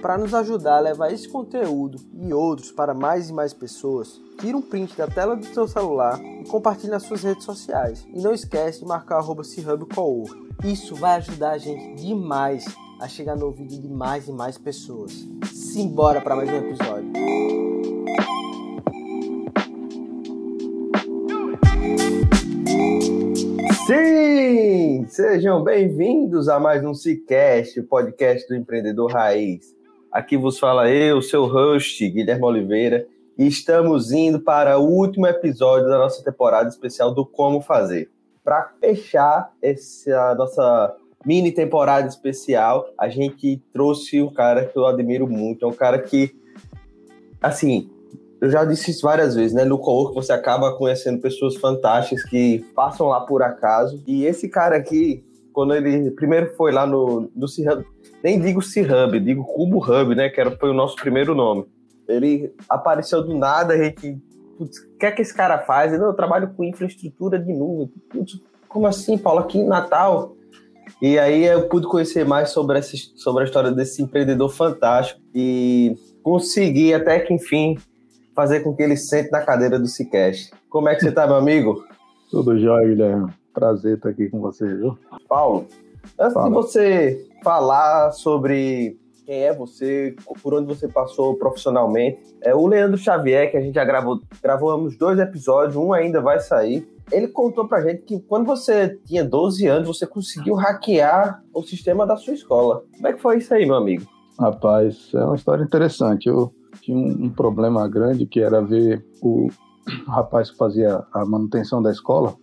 para nos ajudar a levar esse conteúdo e outros para mais e mais pessoas, tira um print da tela do seu celular e compartilhe nas suas redes sociais. E não esquece de marcar arroba Isso vai ajudar a gente demais a chegar no ouvido de mais e mais pessoas. Simbora para mais um episódio. Sim! Sejam bem-vindos a mais um Cicast, o podcast do empreendedor raiz. Aqui vos fala eu, seu host, Guilherme Oliveira, e estamos indo para o último episódio da nossa temporada especial do Como Fazer. Para fechar essa nossa mini temporada especial, a gente trouxe um cara que eu admiro muito, é um cara que, assim, eu já disse isso várias vezes, né? No co você acaba conhecendo pessoas fantásticas que passam lá por acaso. E esse cara aqui, quando ele primeiro foi lá no, no Cirrub, nem digo C-Hub, digo Cubo Hub, né? Que era, foi o nosso primeiro nome. Ele apareceu do nada, a gente. Putz, o que é que esse cara faz? Ele, eu trabalho com infraestrutura de nuvem. Putz, como assim, Paulo? Aqui em Natal? E aí eu pude conhecer mais sobre, essa, sobre a história desse empreendedor fantástico e consegui até que, enfim, fazer com que ele sente na cadeira do Cicast. Como é que você tá, meu amigo? Tudo jóia, Guilherme. Prazer estar aqui com você, viu? Paulo, antes Fala. de você falar sobre quem é você, por onde você passou profissionalmente. É o Leandro Xavier, que a gente já gravou, gravamos dois episódios, um ainda vai sair. Ele contou pra gente que quando você tinha 12 anos, você conseguiu hackear o sistema da sua escola. Como é que foi isso aí, meu amigo? Rapaz, é uma história interessante. Eu tinha um, um problema grande que era ver o rapaz que fazia a manutenção da escola,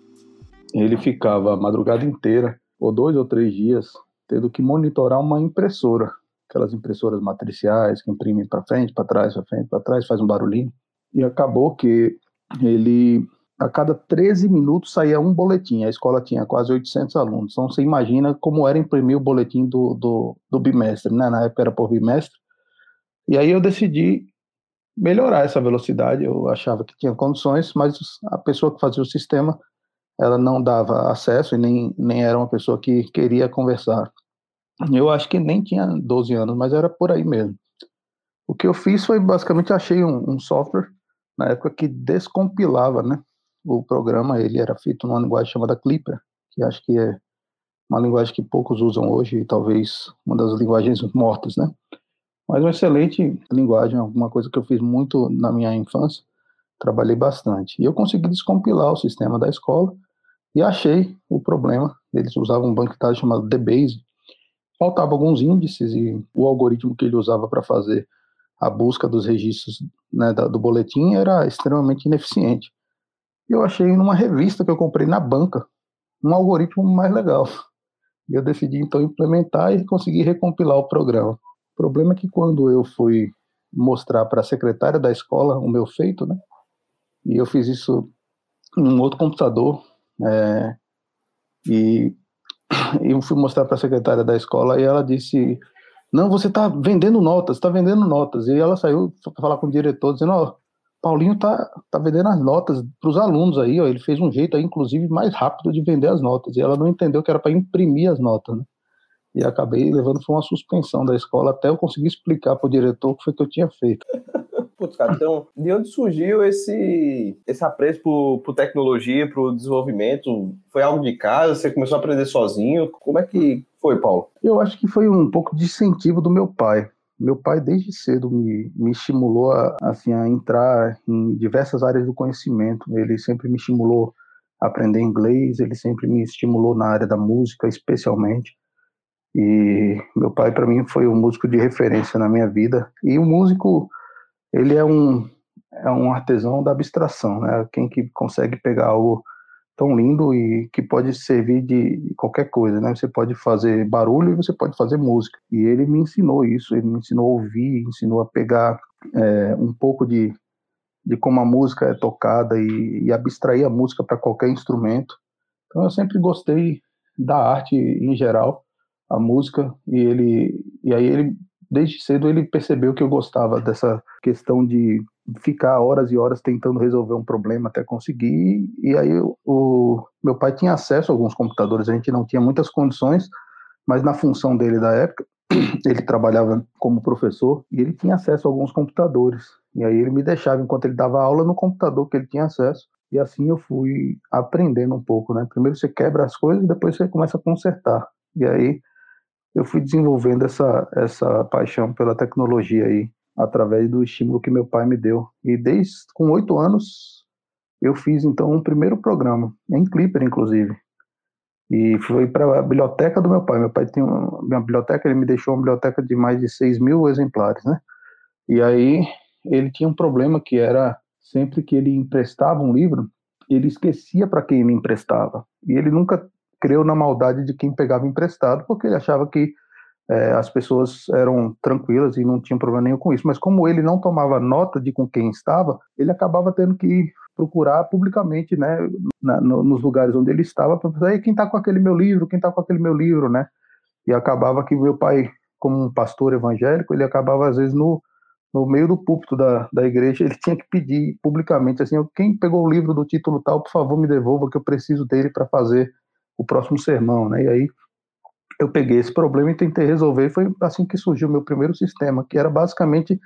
ele ficava a madrugada inteira, ou dois ou três dias, tendo que monitorar uma impressora, aquelas impressoras matriciais que imprimem para frente, para trás, para frente, para trás, faz um barulhinho. E acabou que ele a cada 13 minutos saía um boletim. A escola tinha quase 800 alunos. Então você imagina como era imprimir o boletim do, do, do bimestre, né? Na época era por bimestre. E aí eu decidi melhorar essa velocidade. Eu achava que tinha condições, mas a pessoa que fazia o sistema ela não dava acesso e nem, nem era uma pessoa que queria conversar. Eu acho que nem tinha 12 anos, mas era por aí mesmo. O que eu fiz foi basicamente achei um, um software na época que descompilava, né? O programa ele era feito numa linguagem chamada Clipper, que acho que é uma linguagem que poucos usam hoje e talvez uma das linguagens mortas, né? Mas uma excelente linguagem, alguma coisa que eu fiz muito na minha infância, trabalhei bastante. E eu consegui descompilar o sistema da escola e achei o problema. Eles usavam um banco de dados chamado DBase. Faltavam alguns índices e o algoritmo que ele usava para fazer a busca dos registros né, do boletim era extremamente ineficiente. Eu achei numa revista que eu comprei na banca um algoritmo mais legal. E eu decidi então implementar e conseguir recompilar o programa. O problema é que quando eu fui mostrar para a secretária da escola o meu feito, né? E eu fiz isso em um outro computador, é, e eu fui mostrar para a secretária da escola e ela disse: Não, você está vendendo notas, está vendendo notas. E ela saiu para falar com o diretor, dizendo: Ó, oh, Paulinho tá, tá vendendo as notas para os alunos aí, ó. Ele fez um jeito aí, inclusive, mais rápido de vender as notas. E ela não entendeu que era para imprimir as notas, né? E acabei levando foi uma suspensão da escola até eu conseguir explicar para o diretor o que foi que eu tinha feito. Putz, cara, então, de onde surgiu esse, esse apreço por, por tecnologia, por desenvolvimento? Foi algo de casa? Você começou a aprender sozinho? Como é que foi, Paulo? Eu acho que foi um pouco de incentivo do meu pai. Meu pai, desde cedo, me, me estimulou a, assim, a entrar em diversas áreas do conhecimento. Ele sempre me estimulou a aprender inglês, ele sempre me estimulou na área da música, especialmente. E meu pai, para mim, foi um músico de referência na minha vida. E um músico ele é um, é um artesão da abstração, né? Quem que consegue pegar algo tão lindo e que pode servir de qualquer coisa, né? Você pode fazer barulho e você pode fazer música. E ele me ensinou isso, ele me ensinou a ouvir, ensinou a pegar é, um pouco de, de como a música é tocada e, e abstrair a música para qualquer instrumento. Então eu sempre gostei da arte em geral, a música, e ele e aí ele desde cedo ele percebeu que eu gostava dessa questão de ficar horas e horas tentando resolver um problema até conseguir. E aí o meu pai tinha acesso a alguns computadores, a gente não tinha muitas condições, mas na função dele da época, ele trabalhava como professor e ele tinha acesso a alguns computadores. E aí ele me deixava enquanto ele dava aula no computador que ele tinha acesso. E assim eu fui aprendendo um pouco, né? Primeiro você quebra as coisas, depois você começa a consertar. E aí eu fui desenvolvendo essa essa paixão pela tecnologia aí através do estímulo que meu pai me deu. E desde com oito anos eu fiz então um primeiro programa, em Clipper inclusive. E foi para a biblioteca do meu pai. Meu pai tinha uma, uma biblioteca, ele me deixou uma biblioteca de mais de 6 mil exemplares, né? E aí ele tinha um problema que era sempre que ele emprestava um livro, ele esquecia para quem ele emprestava. E ele nunca creu na maldade de quem pegava emprestado, porque ele achava que é, as pessoas eram tranquilas e não tinham problema nenhum com isso. Mas como ele não tomava nota de com quem estava, ele acabava tendo que procurar publicamente, né, na, no, nos lugares onde ele estava, para saber quem está com aquele meu livro, quem está com aquele meu livro, né? E acabava que meu pai, como um pastor evangélico, ele acabava às vezes no, no meio do púlpito da, da igreja, ele tinha que pedir publicamente assim, quem pegou o livro do título tal, por favor me devolva que eu preciso dele para fazer o próximo sermão, né? E aí eu peguei esse problema e tentei resolver. Foi assim que surgiu o meu primeiro sistema, que era basicamente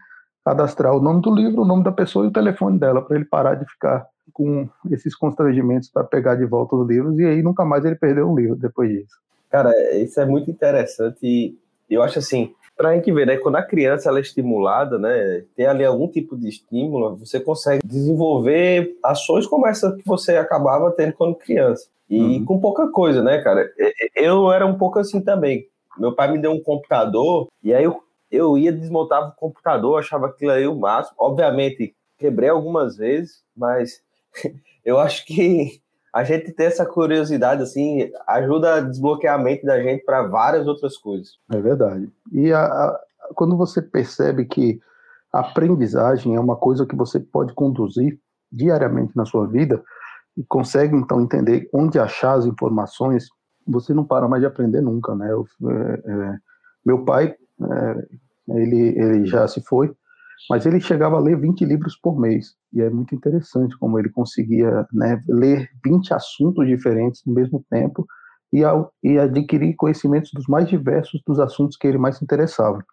cadastrar o nome do livro, o nome da pessoa e o telefone dela, para ele parar de ficar com esses constrangimentos para pegar de volta os livros. E aí nunca mais ele perdeu um livro depois disso. Cara, isso é muito interessante e eu acho assim, para a gente ver, né, quando a criança ela é estimulada, né, tem ali algum tipo de estímulo, você consegue desenvolver ações como essa que você acabava tendo quando criança. E uhum. com pouca coisa, né, cara? Eu era um pouco assim também. Meu pai me deu um computador e aí eu, eu ia, desmontava o computador, achava aquilo aí o máximo. Obviamente, quebrei algumas vezes, mas eu acho que a gente ter essa curiosidade, assim, ajuda a desbloquear a mente da gente para várias outras coisas. É verdade. E a, a, quando você percebe que a aprendizagem é uma coisa que você pode conduzir diariamente na sua vida, e consegue então entender onde achar as informações, você não para mais de aprender nunca, né? Eu, é, é, meu pai, é, ele, ele já se foi, mas ele chegava a ler 20 livros por mês, e é muito interessante como ele conseguia né, ler 20 assuntos diferentes no mesmo tempo e, e adquirir conhecimentos dos mais diversos dos assuntos que ele mais se interessava.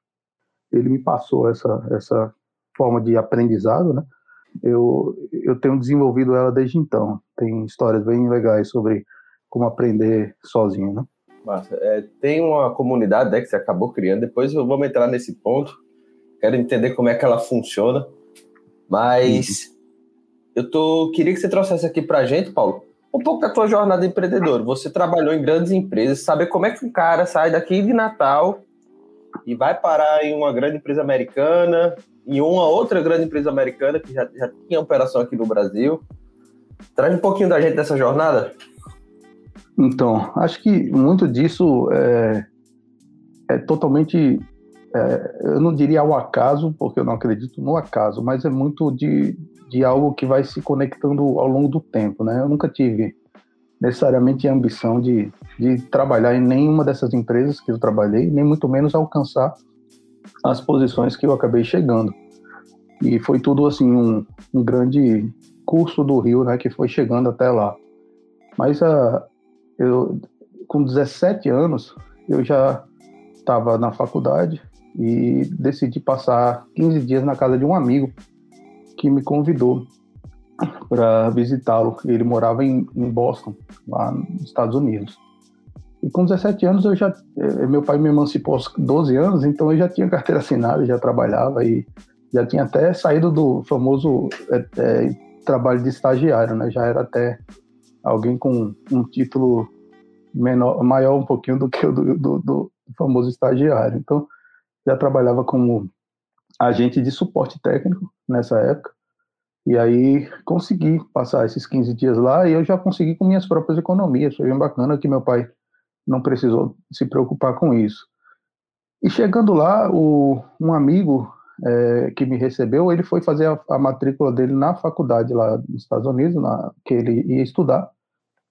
Ele me passou essa, essa forma de aprendizado, né? eu, eu tenho desenvolvido ela desde então. Tem histórias bem legais sobre como aprender sozinho, né? Massa. É, tem uma comunidade né, que você acabou criando, depois eu vou entrar nesse ponto, quero entender como é que ela funciona, mas uhum. Eu tô, queria que você trouxesse aqui pra gente, Paulo, um pouco da tua jornada empreendedora. Você trabalhou em grandes empresas, saber como é que um cara sai daqui de Natal e vai parar em uma grande empresa americana, em uma outra grande empresa americana que já, já tinha operação aqui no Brasil. Traz um pouquinho da gente dessa jornada. Então, acho que muito disso é, é totalmente, é, eu não diria ao acaso, porque eu não acredito no acaso, mas é muito de, de algo que vai se conectando ao longo do tempo, né? Eu nunca tive necessariamente a ambição de, de trabalhar em nenhuma dessas empresas que eu trabalhei, nem muito menos alcançar as posições que eu acabei chegando. E foi tudo assim um, um grande curso do Rio, né, que foi chegando até lá. Mas uh, eu, com 17 anos, eu já estava na faculdade e decidi passar 15 dias na casa de um amigo que me convidou para visitá-lo. Ele morava em, em Boston, lá nos Estados Unidos. E com 17 anos eu já, eh, meu pai me emancipou aos 12 anos, então eu já tinha carteira assinada, já trabalhava e já tinha até saído do famoso é, é, trabalho de estagiário, né? Já era até alguém com um título menor, maior um pouquinho do que o do, do, do famoso estagiário. Então já trabalhava como agente de suporte técnico nessa época E aí consegui passar esses 15 dias lá e eu já consegui com minhas próprias economias. Foi bem bacana que meu pai não precisou se preocupar com isso. E chegando lá, o, um amigo é, que me recebeu, ele foi fazer a, a, matrícula dele na faculdade lá nos Estados Unidos, na, que ele ia estudar,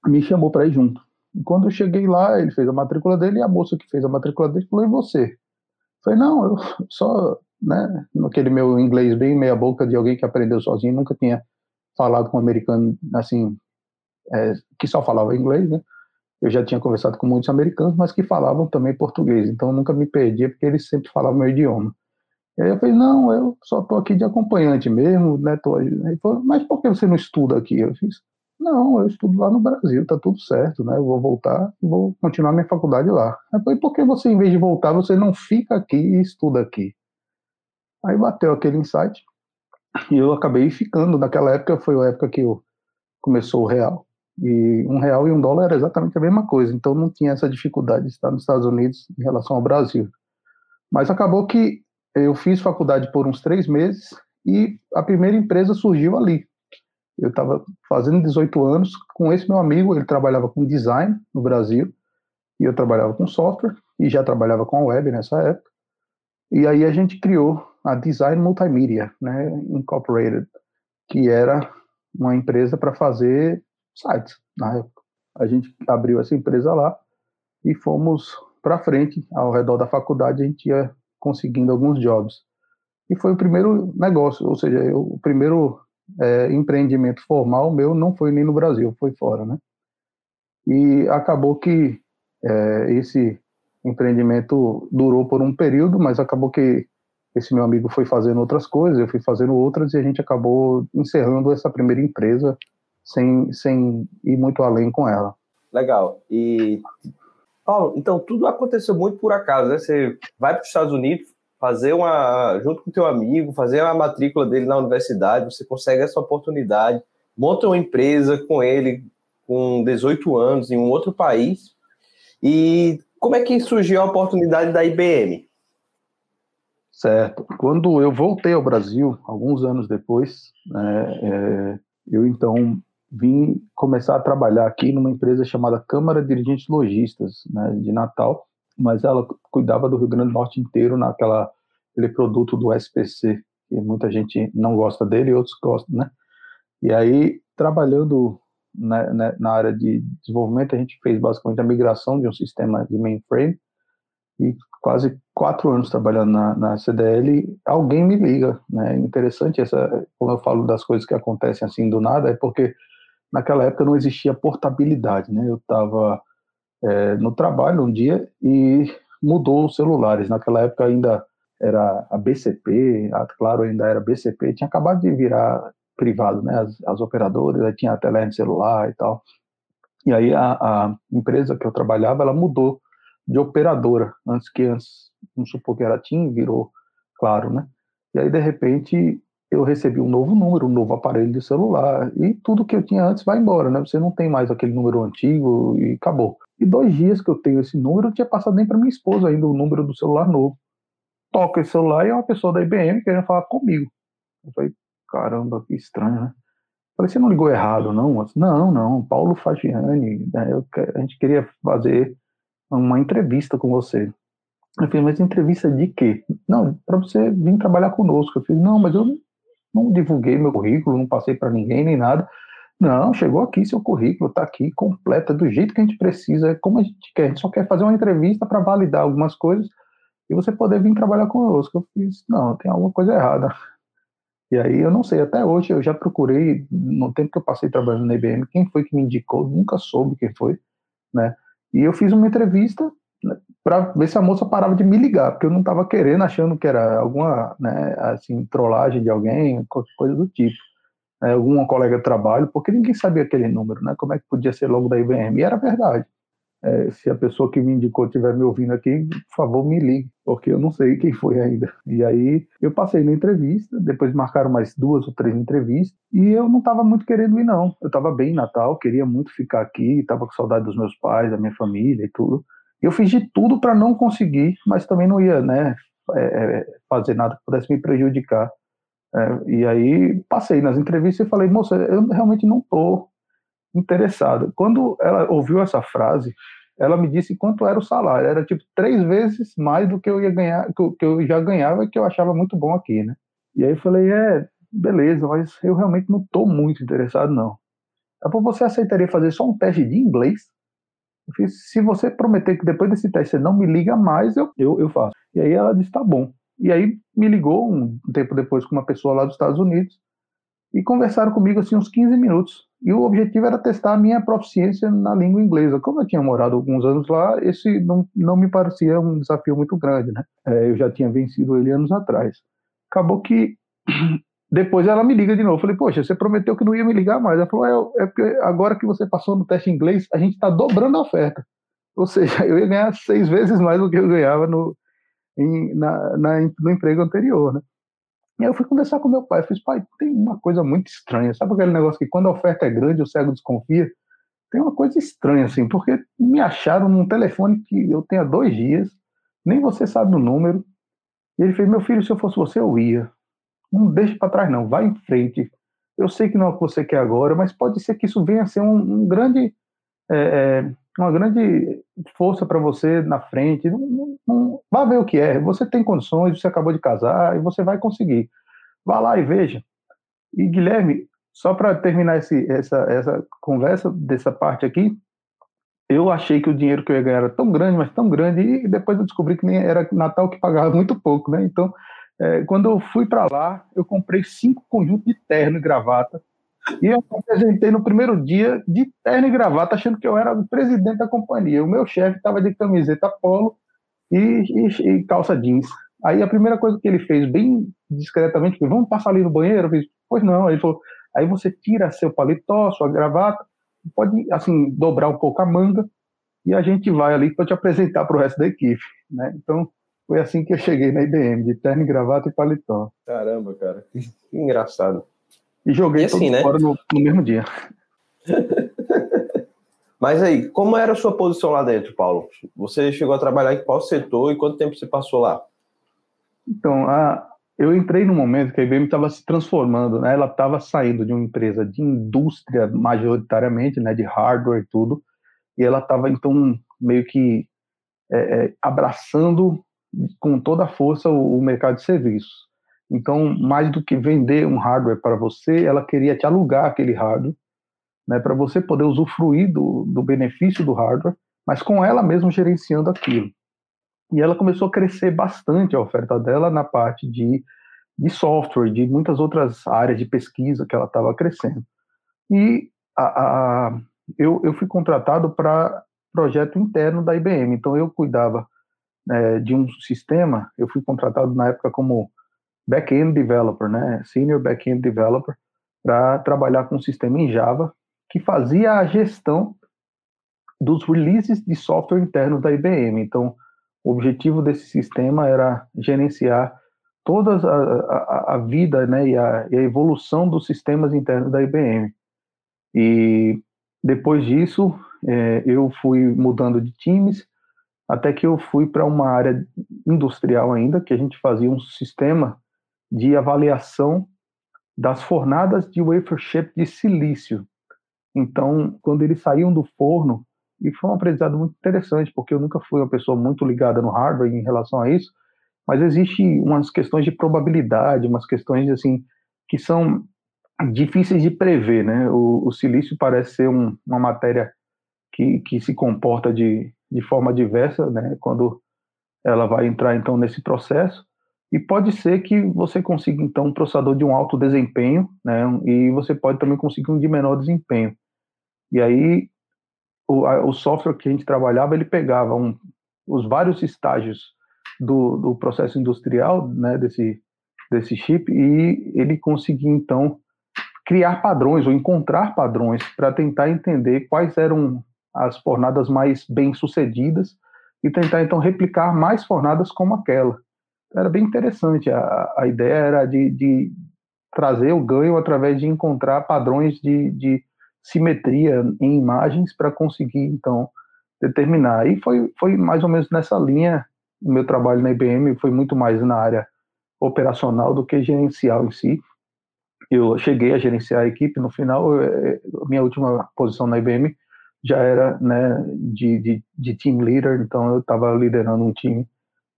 me chamou para ir junto. E quando eu cheguei lá, ele fez a matrícula dele e a moça que fez a matrícula dele falou: E você? Falei: Não, eu só, né, naquele meu inglês bem meia-boca de alguém que aprendeu sozinho, nunca tinha falado com um americano assim, é, que só falava inglês, né? Eu já tinha conversado com muitos americanos, mas que falavam também português, então nunca me perdia porque eles sempre falavam meu idioma. E aí eu falei, não, eu só estou aqui de acompanhante mesmo, né? Tô... Ele falou, mas por que você não estuda aqui? Eu fiz, não, eu estudo lá no Brasil, tá tudo certo, né? Eu vou voltar e vou continuar minha faculdade lá. Eu falei, por que você, em vez de voltar, você não fica aqui e estuda aqui? Aí bateu aquele insight e eu acabei ficando. Naquela época foi a época que eu começou o real. E um real e um dólar era exatamente a mesma coisa, então não tinha essa dificuldade de estar nos Estados Unidos em relação ao Brasil. Mas acabou que eu fiz faculdade por uns três meses e a primeira empresa surgiu ali. Eu estava fazendo 18 anos com esse meu amigo, ele trabalhava com design no Brasil e eu trabalhava com software e já trabalhava com a web nessa época. E aí a gente criou a Design Multimedia, né, Incorporated, que era uma empresa para fazer sites na época. A gente abriu essa empresa lá e fomos para frente ao redor da faculdade a gente ia conseguindo alguns jobs e foi o primeiro negócio ou seja eu, o primeiro é, empreendimento formal meu não foi nem no Brasil foi fora né e acabou que é, esse empreendimento durou por um período mas acabou que esse meu amigo foi fazendo outras coisas eu fui fazendo outras e a gente acabou encerrando essa primeira empresa sem, sem ir muito além com ela. Legal. E, Paulo, então tudo aconteceu muito por acaso, né? Você vai para os Estados Unidos fazer uma, junto com teu amigo, fazer a matrícula dele na universidade, você consegue essa oportunidade, monta uma empresa com ele com 18 anos em um outro país. E como é que surgiu a oportunidade da IBM? Certo. Quando eu voltei ao Brasil, alguns anos depois, né, é, eu então vim começar a trabalhar aqui numa empresa chamada Câmara Dirigentes Logistas, né, de Natal, mas ela cuidava do Rio Grande do Norte inteiro naquela aquele produto do SPC, que muita gente não gosta dele e outros gostam, né? E aí, trabalhando na, na, na área de desenvolvimento, a gente fez basicamente a migração de um sistema de mainframe e quase quatro anos trabalhando na, na, CDL, alguém me liga, né? Interessante essa, quando eu falo das coisas que acontecem assim do nada, é porque naquela época não existia portabilidade, né? Eu estava é, no trabalho um dia e mudou os celulares. Naquela época ainda era a BCP, a Claro ainda era BCP, tinha acabado de virar privado, né? As, as operadoras, tinha a telefone celular e tal. E aí a, a, empresa que eu trabalhava, ela mudou de operadora, antes que antes, vamos supor que era TIM, virou Claro, né? E aí de repente eu recebi um novo número, um novo aparelho de celular, e tudo que eu tinha antes vai embora, né? Você não tem mais aquele número antigo e acabou. E dois dias que eu tenho esse número, eu tinha passado nem para minha esposa ainda o número do celular novo. Toca esse celular e é uma pessoa da IBM querendo falar comigo. Eu falei, caramba, que estranho, né? Falei, você não ligou errado, não? Não, não, Paulo Fagiani, né? eu, a gente queria fazer uma entrevista com você. Eu falei, mas entrevista de quê? Não, para você vir trabalhar conosco. Eu falei, não, mas eu não divulguei meu currículo, não passei para ninguém nem nada. Não, chegou aqui seu currículo, está aqui completa, do jeito que a gente precisa, é como a gente quer. A gente só quer fazer uma entrevista para validar algumas coisas e você poder vir trabalhar conosco. Eu fiz, não, tem alguma coisa errada. E aí eu não sei, até hoje eu já procurei, no tempo que eu passei trabalhando na IBM, quem foi que me indicou, nunca soube quem foi, né? E eu fiz uma entrevista para ver se a moça parava de me ligar, porque eu não estava querendo, achando que era alguma, né, assim, trollagem de alguém, coisa do tipo. Né, alguma colega de trabalho, porque ninguém sabia aquele número, né? Como é que podia ser logo da IBM? E era verdade. É, se a pessoa que me indicou estiver me ouvindo aqui, por favor, me ligue, porque eu não sei quem foi ainda. E aí eu passei na entrevista, depois marcaram mais duas ou três entrevistas, e eu não estava muito querendo ir, não. Eu estava bem em Natal, queria muito ficar aqui, estava com saudade dos meus pais, da minha família e tudo. Eu fiz de tudo para não conseguir, mas também não ia né, é, é, fazer nada que pudesse me prejudicar É, e aí passei nas entrevistas e falei, moça, eu realmente não estou interessado. Quando ela ouviu essa frase, ela me disse quanto era o salário. Era tipo três vezes mais do que eu ia ganhar, que eu já ganhava e que eu achava muito bom aqui, né? E aí eu falei, é, beleza, mas eu realmente não estou muito interessado, não. Ela você aceitaria fazer só um teste de inglês? Eu fiz, se você prometer que depois desse teste você não me liga mais, eu, eu, eu faço. E aí ela disse, tá bom. E aí me ligou um tempo depois com uma pessoa lá dos Estados Unidos e conversaram comigo assim uns 15 minutos. E o objetivo era testar a minha proficiência na língua inglesa. Como eu tinha morado alguns anos lá, esse não, não me parecia um desafio muito grande, né? É, eu já tinha vencido ele anos atrás. Acabou que depois ela me liga de novo. Eu falei, poxa, você prometeu que não ia me ligar mais. Ela falou, é, é porque agora que você passou no teste inglês, a gente está dobrando a oferta. Ou seja, eu ia ganhar seis vezes mais do que eu ganhava no, em, na, na, no emprego anterior, né? E aí eu fui conversar com meu pai. Eu falei, pai, tem uma coisa muito estranha. Sabe aquele negócio que quando a oferta é grande, o cego desconfia? Tem uma coisa estranha, assim, porque me acharam num telefone que eu tenho há dois dias, nem você sabe o número. E ele fez, meu filho, se eu fosse você, eu ia. Não deixe para trás, não. Vai em frente. Eu sei que não é o que você quer agora, mas pode ser que isso venha a ser um, um grande, é, é uma grande força para você na frente. Não, não, não, vá ver o que é. Você tem condições, você acabou de casar e você vai conseguir. Vá lá e veja. E Guilherme, só para terminar esse, essa, essa conversa dessa parte aqui, eu achei que o dinheiro que eu ia ganhar era tão grande, mas tão grande, e depois eu descobri que nem era Natal que pagava muito pouco, né? Então, é, quando eu fui para lá, eu comprei cinco conjuntos de terno e gravata, e eu apresentei no primeiro dia de terno e gravata, achando que eu era o presidente da companhia. O meu chefe estava de camiseta polo e, e, e, calça jeans. Aí a primeira coisa que ele fez, bem discretamente, foi: vamos passar ali no banheiro? Eu fiz, pois não. Ele falou: aí você tira seu paletó, sua gravata, pode assim dobrar um pouco a manga e a gente vai ali para te apresentar para o resto da equipe, né? Então foi assim que eu cheguei na IBM, de terno, gravata e paletó. Caramba, cara, que engraçado. E joguei e assim, né? fora no, no mesmo dia. Mas aí, como era a sua posição lá dentro, Paulo? Você chegou a trabalhar em qual setor e quanto tempo você passou lá? Então, a, eu entrei no momento que a IBM estava se transformando, né? Ela estava saindo de uma empresa de indústria majoritariamente, né? De hardware e tudo, e ela estava então meio que é, é, abraçando com toda a força o, o mercado de serviços. Então, mais do que vender um hardware para você, ela queria te alugar aquele hardware, né, para você poder usufruir do, do benefício do hardware, mas com ela mesma gerenciando aquilo. E ela começou a crescer bastante a oferta dela na parte de, de software, de muitas outras áreas de pesquisa que ela estava crescendo. E a, a, eu, eu fui contratado para projeto interno da IBM, então eu cuidava é, de um sistema, eu fui contratado na época como back-end developer, né, senior back-end developer, para trabalhar com um sistema em Java que fazia a gestão dos releases de software interno da IBM. Então, o objetivo desse sistema era gerenciar toda a, a, a vida né, e, a, e a evolução dos sistemas internos da IBM. E depois disso, é, eu fui mudando de times, até que eu fui para uma área industrial ainda, que a gente fazia um sistema de avaliação das fornadas de wafer chip de silício. Então, quando eles saíam do forno, e foi um aprendizado muito interessante, porque eu nunca fui uma pessoa muito ligada no hardware em relação a isso, mas existe umas questões de probabilidade, umas questões assim que são difíceis de prever, né? O, o silício parece ser um, uma matéria que, que se comporta de, de forma diversa, né? Quando ela vai entrar então nesse processo e pode ser que você consiga, então, um processador de um alto desempenho, né? E você pode também conseguir um de menor desempenho. E aí, o, a, o software que a gente trabalhava, ele pegava um, os vários estágios do, do processo industrial, né? Desse, desse chip, e ele conseguia, então, criar padrões ou encontrar padrões para tentar entender quais eram as fornadas mais bem sucedidas e tentar, então, replicar mais fornadas como aquela era bem interessante. A, a ideia era de, de trazer o ganho através de encontrar padrões de, de simetria em imagens para conseguir, então, determinar. E foi, foi mais ou menos nessa linha o meu trabalho na IBM, foi muito mais na área operacional do que gerencial em si. Eu cheguei a gerenciar a equipe, no final, é, minha última posição na IBM já era né, de, de, de team leader, então eu estava liderando um time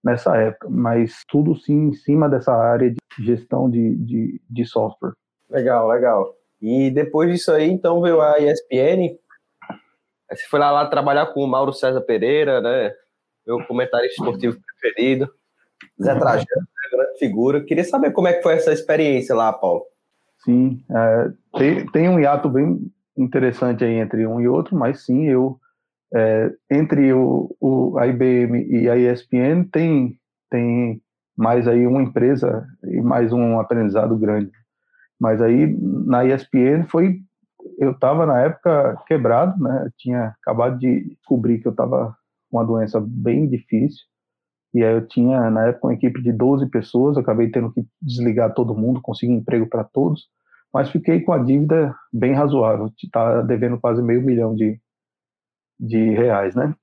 nessa época, mas tudo sim em cima dessa área de gestão de, de, de software. Legal, legal. E depois disso aí, então veio a ESPN. Você foi lá, lá trabalhar com o Mauro César Pereira, né? Meu comentarista esportivo preferido. Zé Trajano, né? grande figura. Queria saber como é que foi essa experiência lá, Paulo. Sim, é, tem, tem um hiato bem interessante aí entre um e outro, mas sim, eu é, entre o, o, a IBM e a ESPN tem, tem mais aí uma empresa e mais um aprendizado grande. Mas aí na ESPN foi eu estava na época quebrado, né? Eu tinha acabado de descobrir que eu estava com uma doença bem difícil. E aí eu tinha na época uma equipe de 12 pessoas, acabei tendo que desligar todo mundo, conseguir emprego para todos, mas fiquei com a dívida bem razoável, está devendo quase meio milhão de, de reais, né?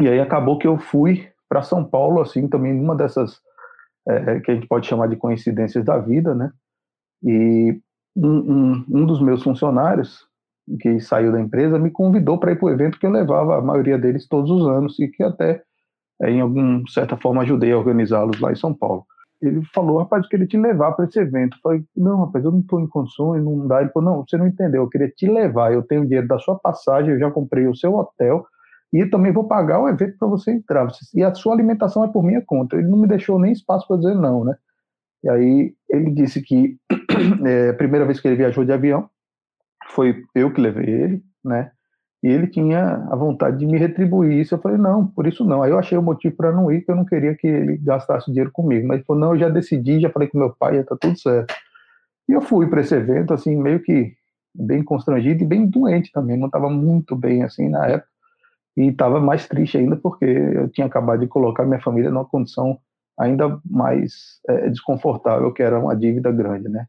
E aí acabou que eu fui para São Paulo, assim, também numa dessas é, que a gente pode chamar de coincidências da vida, né? E um, um, um dos meus funcionários, que saiu da empresa, me convidou para ir para o evento que eu levava a maioria deles todos os anos e que até, é, em alguma certa forma, ajudei a organizá-los lá em São Paulo. Ele falou, rapaz, eu queria te levar para esse evento. Eu falei, não, rapaz, eu não estou em condições, não dá. Ele falou, não, você não entendeu, eu queria te levar, eu tenho dinheiro da sua passagem, eu já comprei o seu hotel e também vou pagar o evento para você entrar. E a sua alimentação é por minha conta. Ele não me deixou nem espaço para dizer não, né? E aí ele disse que é, a primeira vez que ele viajou de avião foi eu que levei ele, né? E ele tinha a vontade de me retribuir isso. Eu falei, não, por isso não. Aí eu achei o motivo para não ir, que eu não queria que ele gastasse dinheiro comigo. Mas ele falou, não, eu já decidi, já falei com meu pai, tá tudo certo. E eu fui para esse evento, assim, meio que bem constrangido e bem doente também. Não estava muito bem, assim, na época. E estava mais triste ainda porque eu tinha acabado de colocar minha família numa condição ainda mais é, desconfortável, que era uma dívida grande, né?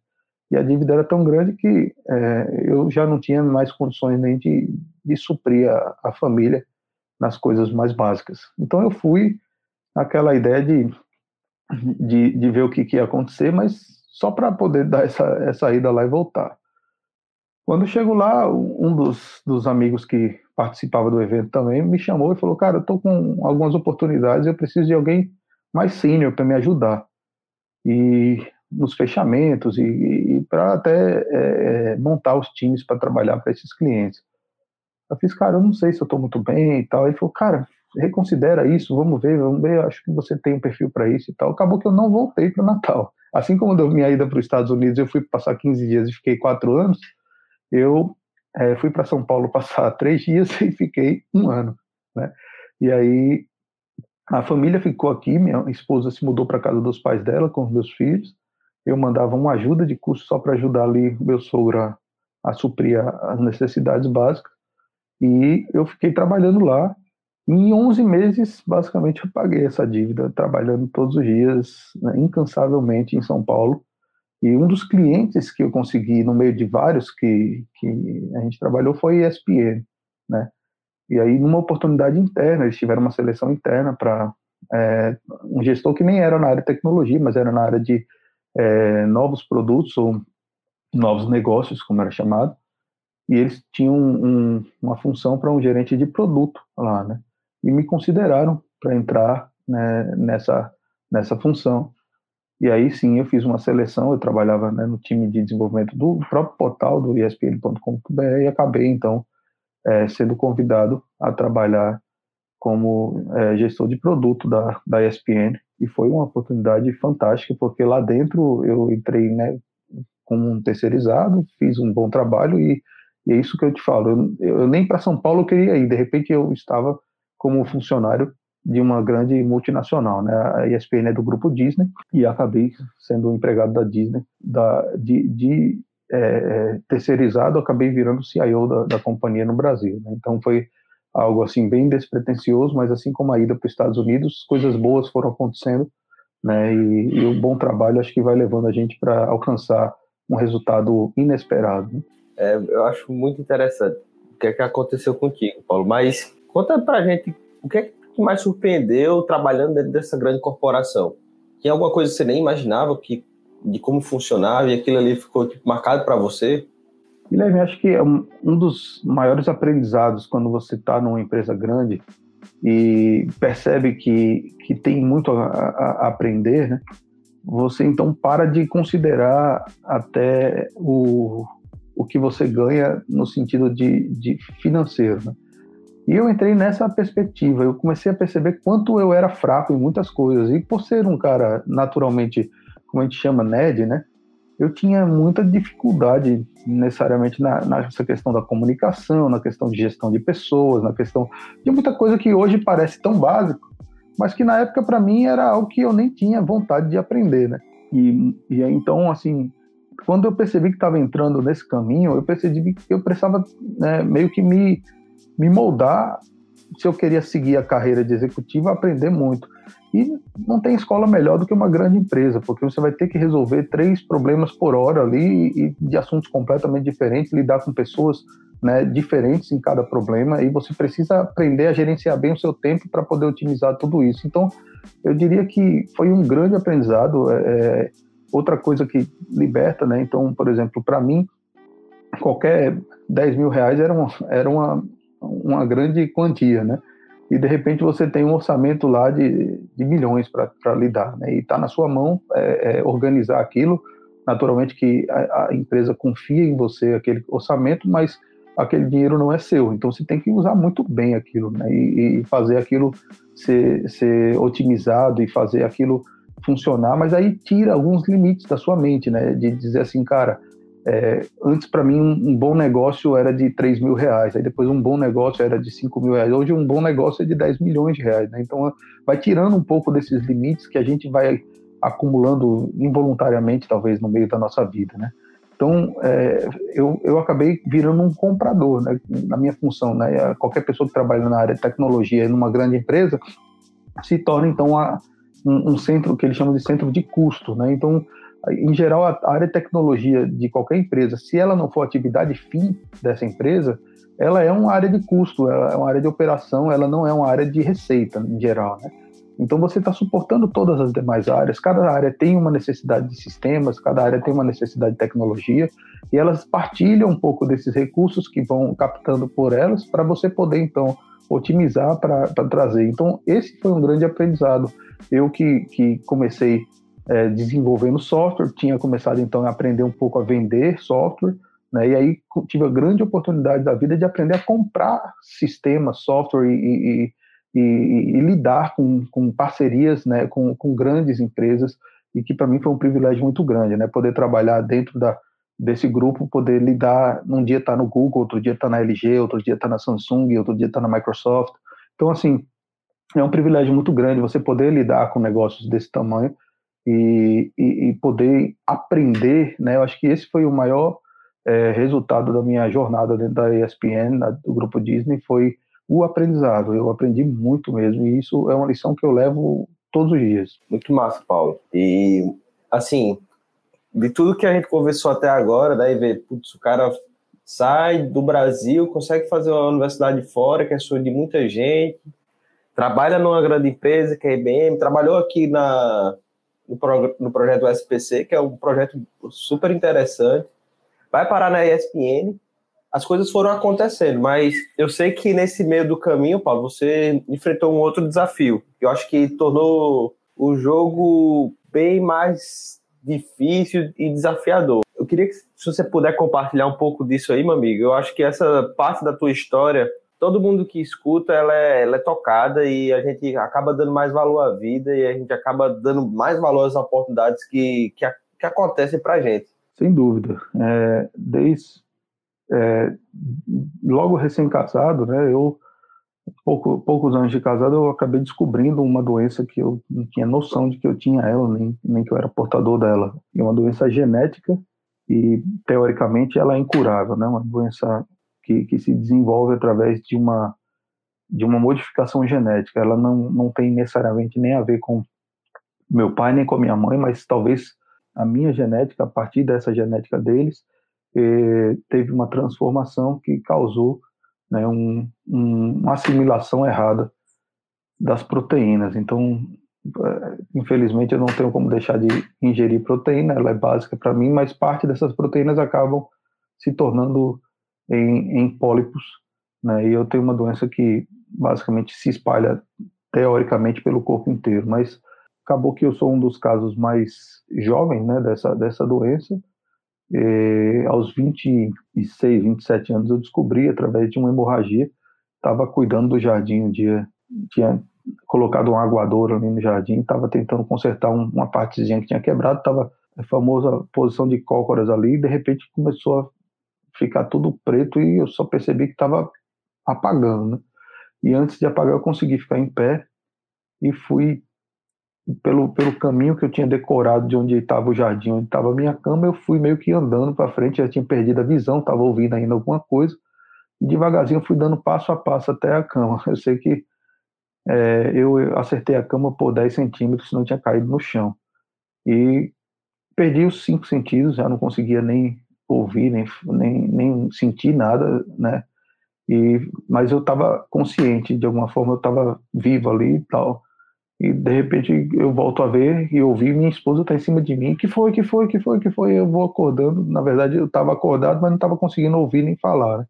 E a dívida era tão grande que é, eu já não tinha mais condições nem de, de suprir a, a, família nas coisas mais básicas. Então eu fui naquela ideia de, de, de ver o que, que, ia acontecer, mas só para poder dar essa, essa ida lá e voltar. Quando chego lá, um dos, dos amigos que participava do evento também me chamou e falou: Cara, eu estou com algumas oportunidades, eu preciso de alguém mais sênior para me ajudar. E nos fechamentos e, e para até é, é, montar os times para trabalhar para esses clientes. Eu fiz, cara, eu não sei se eu estou muito bem e tal. Ele falou, cara, reconsidera isso, vamos ver, vamos ver, acho que você tem um perfil para isso e tal. Acabou que eu não voltei para Natal. Assim como deu minha ida para os Estados Unidos, eu fui passar 15 dias e fiquei quatro anos, eu é, fui para São Paulo passar três dias e fiquei um ano, né? E aí a família ficou aqui, minha esposa se mudou para casa dos pais dela com os meus filhos. Eu mandava uma ajuda de custo só para ajudar ali meu sogro a, a suprir as necessidades básicas. E eu fiquei trabalhando lá. Em 11 meses, basicamente, eu paguei essa dívida, trabalhando todos os dias, né, incansavelmente em São Paulo. E um dos clientes que eu consegui, no meio de vários que, que a gente trabalhou, foi a ESPN, né? E aí, numa oportunidade interna, eles tiveram uma seleção interna para é, um gestor que nem era na área de tecnologia, mas era na área de é, novos produtos ou novos negócios, como era chamado. E eles tinham um, uma função para um gerente de produto lá, né? E me consideraram para entrar né, nessa, nessa função. E aí sim eu fiz uma seleção, eu trabalhava né, no time de desenvolvimento do próprio portal do espn.com.br e acabei então é, sendo convidado a trabalhar como é, gestor de produto da, da ESPN e foi uma oportunidade fantástica porque lá dentro eu entrei né, como um terceirizado, fiz um bom trabalho e, e é isso que eu te falo. Eu, eu nem para São Paulo queria ir, de repente eu estava como funcionário de uma grande multinacional, né? A ESPN é do grupo Disney e acabei sendo empregado da Disney, da, de, de é, é, terceirizado, acabei virando CIO da, da companhia no Brasil. Né? Então foi algo assim bem despretensioso, mas assim como a ida para os Estados Unidos, coisas boas foram acontecendo, né? E, e o bom trabalho acho que vai levando a gente para alcançar um resultado inesperado. É, eu acho muito interessante o que é que aconteceu contigo, Paulo. Mas conta para a gente o que é que mais surpreendeu trabalhando dentro dessa grande corporação, Tinha alguma coisa que você nem imaginava que, de como funcionava e aquilo ali ficou tipo, marcado para você? Guilherme, acho que é um, dos maiores aprendizados quando você está numa empresa grande e percebe que, que tem muito a, a, a aprender, né? você então para de considerar até o, o que você ganha no sentido de, de financeiro. Né? E eu entrei nessa perspectiva, eu comecei a perceber quanto eu era fraco em muitas coisas. E por ser um cara naturalmente, como a gente chama, nerd, né? Eu tinha muita dificuldade necessariamente na, nessa questão da comunicação, na questão de gestão de pessoas, na questão de muita coisa que hoje parece tão básico, mas que na época para mim era algo que eu nem tinha vontade de aprender, né? E, e então, assim, quando eu percebi que estava entrando nesse caminho, eu percebi que eu precisava né, meio que me, me moldar se eu queria seguir a carreira de executivo, aprender muito. E não tem escola melhor do que uma grande empresa, porque você vai ter que resolver três problemas por hora ali e de assuntos completamente diferentes, lidar com pessoas né, diferentes em cada problema e você precisa aprender a gerenciar bem o seu tempo para poder otimizar tudo isso. Então, eu diria que foi um grande aprendizado. É, é outra coisa que liberta, né? Então, por exemplo, para mim, qualquer 10 mil reais era uma, era uma, uma grande quantia, né? E de repente você tem um orçamento lá de, de milhões para lidar, né? E está na sua mão é, é, organizar aquilo. Naturalmente que a, a empresa confia em você aquele orçamento, mas aquele dinheiro não é seu. Então você tem que usar muito bem aquilo, né? E, e fazer aquilo ser, ser otimizado e fazer aquilo funcionar, mas aí tira alguns limites da sua mente, né? De dizer assim, cara, é, antes para mim um, bom negócio era de 3 mil reais, aí depois um bom negócio era de 5 mil reais, hoje um bom negócio é de 10 milhões de reais, né? Então vai tirando um pouco desses limites que a gente vai acumulando involuntariamente, talvez, no meio da nossa vida, né? Então, é, eu, eu acabei virando um comprador, né, na minha função. Né, qualquer pessoa que trabalha na área de tecnologia numa grande empresa se torna, então, a, um, um, centro que eles chamam de centro de custo. Né? Então, em geral, a, área de tecnologia de qualquer empresa, se ela não for atividade fim dessa empresa, ela é uma área de custo, ela é uma área de operação, ela não é uma área de receita, em geral. Né? Então você está suportando todas as demais áreas. Cada área tem uma necessidade de sistemas, cada área tem uma necessidade de tecnologia, e elas partilham um pouco desses recursos que vão captando por elas para você poder então otimizar para trazer. Então esse foi um grande aprendizado. Eu que, que comecei é, desenvolvendo software, tinha começado então a aprender um pouco a vender software, né, e aí tive a grande oportunidade da vida de aprender a comprar sistemas, software e, e e, e, lidar com, com parcerias né, com, com grandes empresas, e que para mim foi um privilégio muito grande, né, poder trabalhar dentro da, desse grupo, poder lidar, um dia está no Google, outro dia está na LG, outro dia está na Samsung, outro dia está na Microsoft. Então, assim, é um privilégio muito grande você poder lidar com negócios desse tamanho e, e, e poder aprender, né? Eu acho que esse foi o maior é, resultado da minha jornada dentro da ESPN, do grupo Disney, foi o aprendizado. Eu aprendi muito mesmo e isso é uma lição que eu levo todos os dias. Muito massa, Paulo. E assim, de tudo que a gente conversou até agora, daí ver, putz, o cara sai do Brasil, consegue fazer uma universidade fora, que é sonho de muita gente, trabalha numa grande empresa, que é a IBM, trabalhou aqui na, no, pro, no projeto SPC, que é um projeto super interessante, vai parar na ESPN, as coisas foram acontecendo, mas eu sei que nesse meio do caminho, Paulo, você enfrentou um outro desafio. Eu acho que tornou o jogo bem mais difícil e desafiador. Eu queria que se você puder compartilhar um pouco disso aí, meu amigo. Eu acho que essa parte da tua história, todo mundo que escuta, ela é, ela é tocada e a gente acaba dando mais valor à vida e a gente acaba dando mais valor às oportunidades que, que, que acontecem pra gente. Sem dúvida. É, desde é, logo recém-casado, né, eu, pouco, poucos anos de casado, eu acabei descobrindo uma doença que eu não tinha noção de que eu tinha ela, nem, nem que eu era portador dela. É uma doença genética e, teoricamente, ela é incurável, né, uma doença que, que se desenvolve através de uma, de uma modificação genética. Ela não, não tem necessariamente nem a ver com meu pai nem com minha mãe, mas talvez a minha genética, a partir dessa genética deles, teve uma transformação que causou né, um, um, uma assimilação errada das proteínas. Então, é, infelizmente eu não tenho como deixar de ingerir proteína, ela é básica para mim, mas parte dessas proteínas acabam se tornando em, em pólipos, né? E eu tenho uma doença que basicamente se espalha teoricamente pelo corpo inteiro, mas acabou que eu sou um dos casos mais jovens, né, dessa dessa doença. E, aos 26, 27 anos eu descobri através de uma hemorragia, estava cuidando do jardim um dia, tinha colocado um aguador ali no jardim, estava tentando consertar um, uma partezinha que tinha quebrado, estava a famosa posição de cócoras ali, e de repente começou a ficar tudo preto e eu só percebi que estava apagando, né? E antes de apagar eu consegui ficar em pé e fui pelo, pelo caminho que eu tinha decorado de onde estava o jardim, onde estava a minha cama, eu fui meio que andando para frente, já tinha perdido a visão, estava ouvindo ainda alguma coisa, e devagarzinho fui dando passo a passo até a cama. Eu sei que é, eu acertei a cama por 10 centímetros, senão tinha caído no chão. E perdi os cinco sentidos, já não conseguia nem ouvir, nem, nem, nem sentir nada, né? E, mas eu estava consciente, de alguma forma eu estava vivo ali e tal. E de repente eu volto a ver e ouvir minha esposa tá em cima de mim. Que foi, que foi, que foi, que foi? Eu vou acordando. Na verdade eu estava acordado, mas não estava conseguindo ouvir nem falar. Né?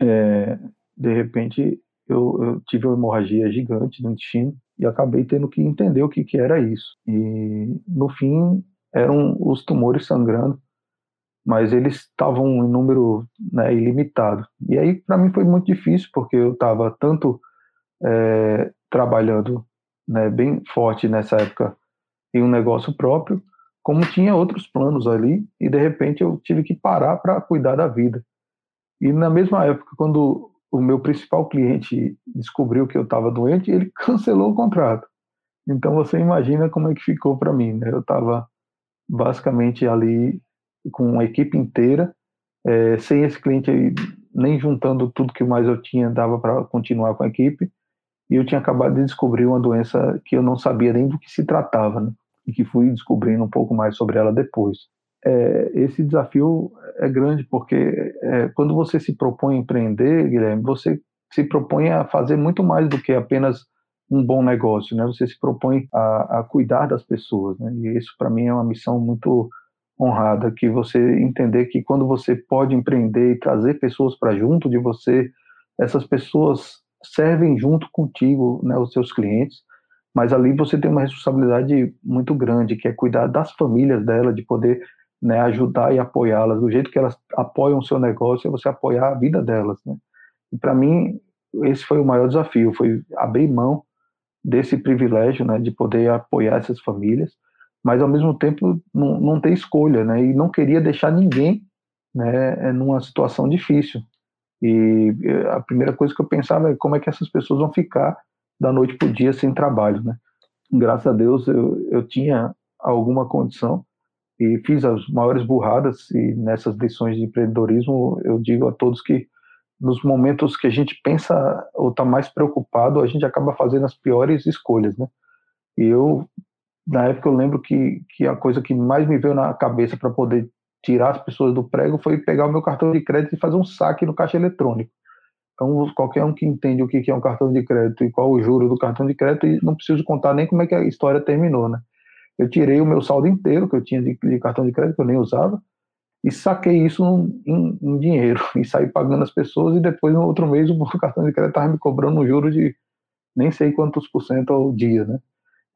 É, de repente eu, eu, tive uma hemorragia gigante no intestino e acabei tendo que entender o que, que era isso. E no fim eram os tumores sangrando, mas eles estavam em número né, ilimitado. E aí para mim foi muito difícil porque eu estava tanto é, trabalhando né, bem forte nessa época em um negócio próprio, como tinha outros planos ali e de repente eu tive que parar para cuidar da vida. E na mesma época, quando o meu principal cliente descobriu que eu estava doente, ele cancelou o contrato. Então você imagina como é que ficou para mim. Né? Eu estava basicamente ali com uma equipe inteira, é, sem esse cliente aí, nem juntando tudo que mais eu tinha dava para continuar com a equipe. E eu tinha acabado de descobrir uma doença que eu não sabia nem do que se tratava, né? e que fui descobrindo um pouco mais sobre ela depois. É, esse desafio é grande porque é, quando você se propõe a empreender, Guilherme, você se propõe a fazer muito mais do que apenas um bom negócio, né? Você se propõe a, a cuidar das pessoas, né? E isso para mim é uma missão muito honrada, que você entender que quando você pode empreender e trazer pessoas para junto de você, essas pessoas servem junto contigo, né, os seus clientes, mas ali você tem uma responsabilidade muito grande, que é cuidar das famílias dela, de poder né, ajudar e apoiá-las do jeito que elas apoiam o seu negócio, é você apoiar a vida delas, né? E para mim esse foi o maior desafio, foi abrir mão desse privilégio, né, de poder apoiar essas famílias, mas ao mesmo tempo não, não ter escolha, né? E não queria deixar ninguém, né, numa situação difícil. E a primeira coisa que eu pensava é como é que essas pessoas vão ficar da noite para o dia sem trabalho, né? Graças a Deus eu, eu tinha alguma condição e fiz as maiores burradas e nessas lições de empreendedorismo eu digo a todos que nos momentos que a gente pensa ou está mais preocupado a gente acaba fazendo as piores escolhas né e eu na época eu lembro que que a coisa que mais me veio na cabeça para poder tirar as pessoas do prego foi pegar o meu cartão de crédito e fazer um saque no caixa eletrônico então qualquer um que entende o que é um cartão de crédito e qual o juro do cartão de crédito não preciso contar nem como é que a história terminou né eu tirei o meu saldo inteiro que eu tinha de, cartão de crédito, que eu nem usava, e saquei isso em, dinheiro e saí pagando as pessoas e depois no outro mês o cartão de crédito estava me cobrando um juro de nem sei quantos por cento ao dia, né?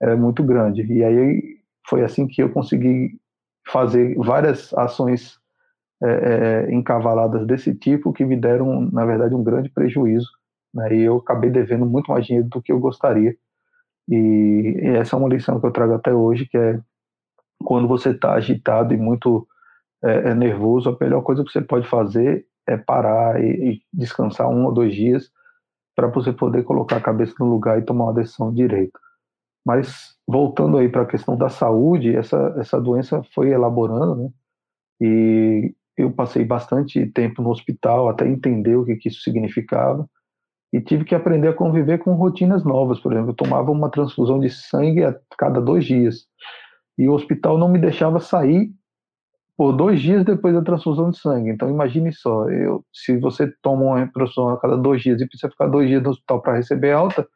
Era muito grande. E aí foi assim que eu consegui fazer várias ações é, é, encavaladas desse tipo que me deram, na verdade, um grande prejuízo. Né? E eu acabei devendo muito mais dinheiro do que eu gostaria. E, essa é uma lição que eu trago até hoje, que é quando você está agitado e muito é, é, nervoso, a melhor coisa que você pode fazer é parar e, e descansar um ou dois dias para você poder colocar a cabeça no lugar e tomar uma decisão direita. Mas voltando aí para a questão da saúde, essa essa doença foi elaborando, né? E eu passei bastante tempo no hospital até entender o que, que isso significava e tive que aprender a conviver com rotinas novas. Por exemplo, eu tomava uma transfusão de sangue a cada dois dias e o hospital não me deixava sair por dois dias depois da transfusão de sangue. Então imagine só, eu, se você toma uma transfusão a cada dois dias e precisa ficar dois dias no hospital para receber alta,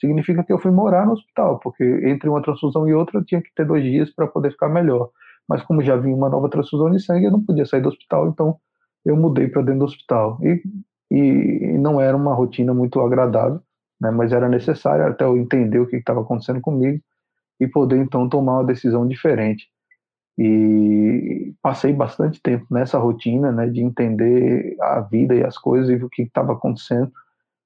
significa que eu fui morar no hospital, porque entre uma transfusão e outra eu tinha que ter dois dias para poder ficar melhor. Mas como já vinha uma nova transfusão de sangue, eu não podia sair do hospital, então eu mudei para dentro do hospital. E, e, não era uma rotina muito agradável, né, mas era necessário até eu entender o que estava acontecendo comigo e poder então tomar uma decisão diferente. E passei bastante tempo nessa rotina, né, de entender a vida e as coisas e o que estava acontecendo,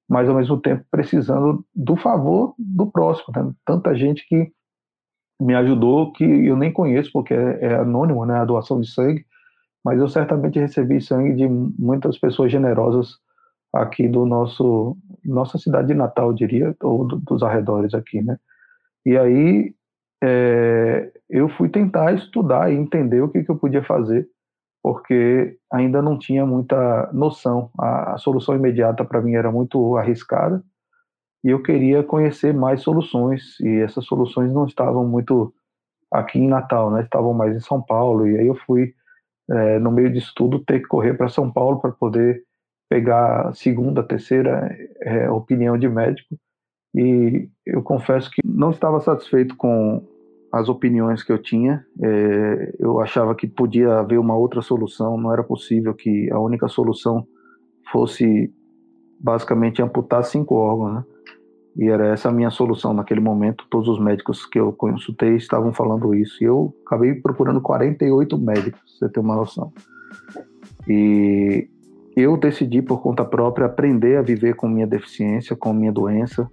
mas ao mesmo tempo precisando do favor do próximo. Né? Tanta gente que me ajudou que eu nem conheço porque é, é anônimo, né, a doação de sangue, mas eu certamente recebi sangue de muitas pessoas generosas aqui do nosso nossa cidade de Natal, eu diria, ou do, dos arredores aqui, né? E aí é, eu fui tentar estudar e entender o que, que eu podia fazer, porque ainda não tinha muita noção. A, a solução imediata para mim era muito arriscada e eu queria conhecer mais soluções e essas soluções não estavam muito aqui em Natal, né? Estavam mais em São Paulo e aí eu fui é, no meio disso tudo ter que correr para São Paulo para poder pegar segunda, terceira é, opinião de médico e eu confesso que não estava satisfeito com as opiniões que eu tinha. É, eu achava que podia haver uma outra solução, não era possível que a única solução fosse basicamente amputar cinco órgãos, né? E era essa a minha solução naquele momento. Todos os médicos que eu consultei estavam falando isso. E eu acabei procurando 48 médicos, você ter uma noção. E eu decidi por conta própria aprender a viver com minha deficiência, com minha doença,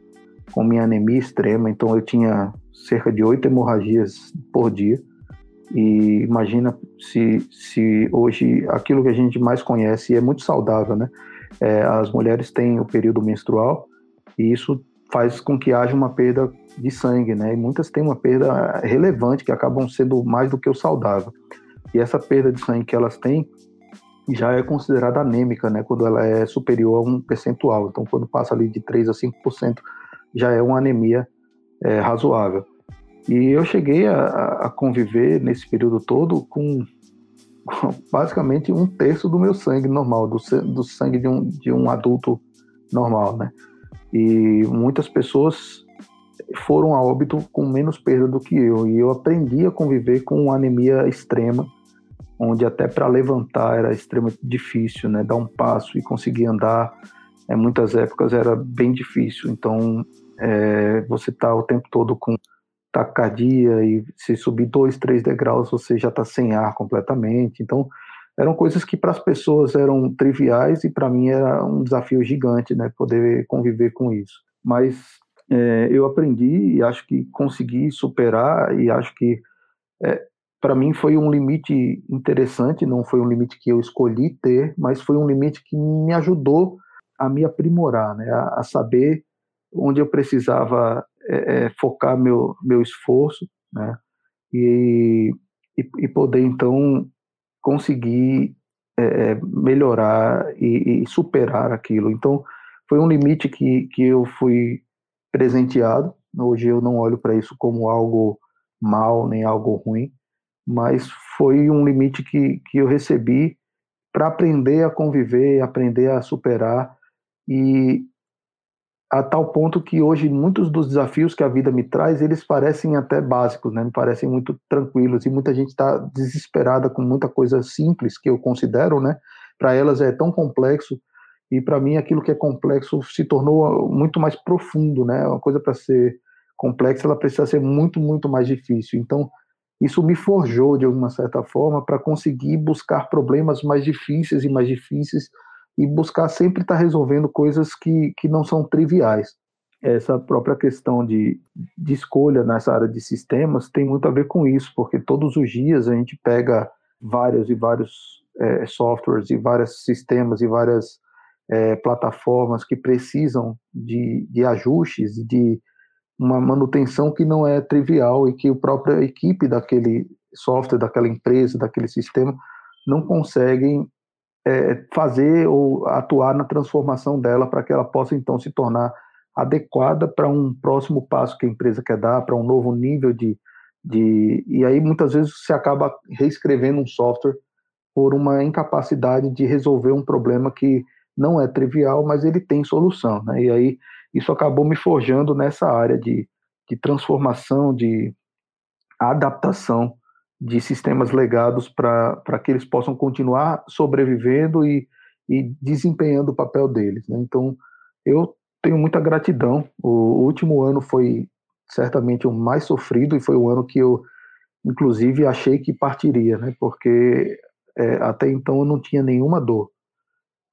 com minha anemia extrema, então eu tinha cerca de oito hemorragias por dia. E imagina se, se hoje aquilo que a gente mais conhece é muito saudável, né? É, as mulheres têm o período menstrual e isso faz com que haja uma perda de sangue, né? E muitas têm uma perda relevante que acabam sendo mais do que o saudável. E essa perda de sangue que elas têm já é considerada anêmica, né? Quando ela é superior a um percentual. Então, quando passa ali de 3 a 5%, já é uma anemia é, razoável. E eu cheguei a, a, conviver nesse período todo com, basicamente um terço do meu sangue normal, do, do sangue de um, de um adulto normal, né? E muitas pessoas foram a óbito com menos perda do que eu. E eu aprendi a conviver com uma anemia extrema, onde até para levantar era extremamente difícil, né? Dar um passo e conseguir andar, é, muitas épocas era bem difícil. Então, é, você está o tempo todo com taquicardia e se subir dois, três degraus você já está sem ar completamente. Então, eram coisas que para as pessoas eram triviais e para mim era um desafio gigante, né, poder conviver com isso. Mas é, eu aprendi e acho que consegui superar e acho que é, para mim foi um limite interessante, não foi um limite que eu escolhi ter, mas foi um limite que me ajudou a me aprimorar, né, a, a saber onde eu precisava é, é, focar meu, meu esforço, né? E, e, e poder, então, conseguir é, é, melhorar e, e, superar aquilo. Então, foi um limite que, que eu fui presenteado. Hoje eu não olho para isso como algo mal, nem algo ruim, mas foi um limite que, que eu recebi para aprender a conviver, aprender a superar e, a tal ponto que hoje muitos dos desafios que a vida me traz, eles parecem até básicos, né? Me parecem muito tranquilos e muita gente está desesperada com muita coisa simples que eu considero, né? Para elas é tão complexo e para mim aquilo que é complexo se tornou muito mais profundo, né? Uma coisa para ser complexa, ela precisa ser muito, muito mais difícil. Então, isso me forjou de alguma certa forma para conseguir buscar problemas mais difíceis e mais difíceis e buscar sempre estar tá resolvendo coisas que, que não são triviais. Essa própria questão de, de escolha nessa área de sistemas tem muito a ver com isso, porque todos os dias a gente pega vários e vários é, softwares e vários sistemas e várias é, plataformas que precisam de, de ajustes e de uma manutenção que não é trivial e que a própria equipe daquele software, daquela empresa, daquele sistema não conseguem é, fazer ou atuar na transformação dela para que ela possa então se tornar adequada para um próximo passo que a empresa quer dar, para um novo nível de, de. E aí muitas vezes se acaba reescrevendo um software por uma incapacidade de resolver um problema que não é trivial, mas ele tem solução. Né? E aí isso acabou me forjando nessa área de, de transformação, de adaptação de sistemas legados para que eles possam continuar sobrevivendo e, e desempenhando o papel deles. Né? Então, eu tenho muita gratidão. O, último ano foi certamente o mais sofrido e foi o ano que eu, inclusive, achei que partiria, né? porque é, até então eu não tinha nenhuma dor.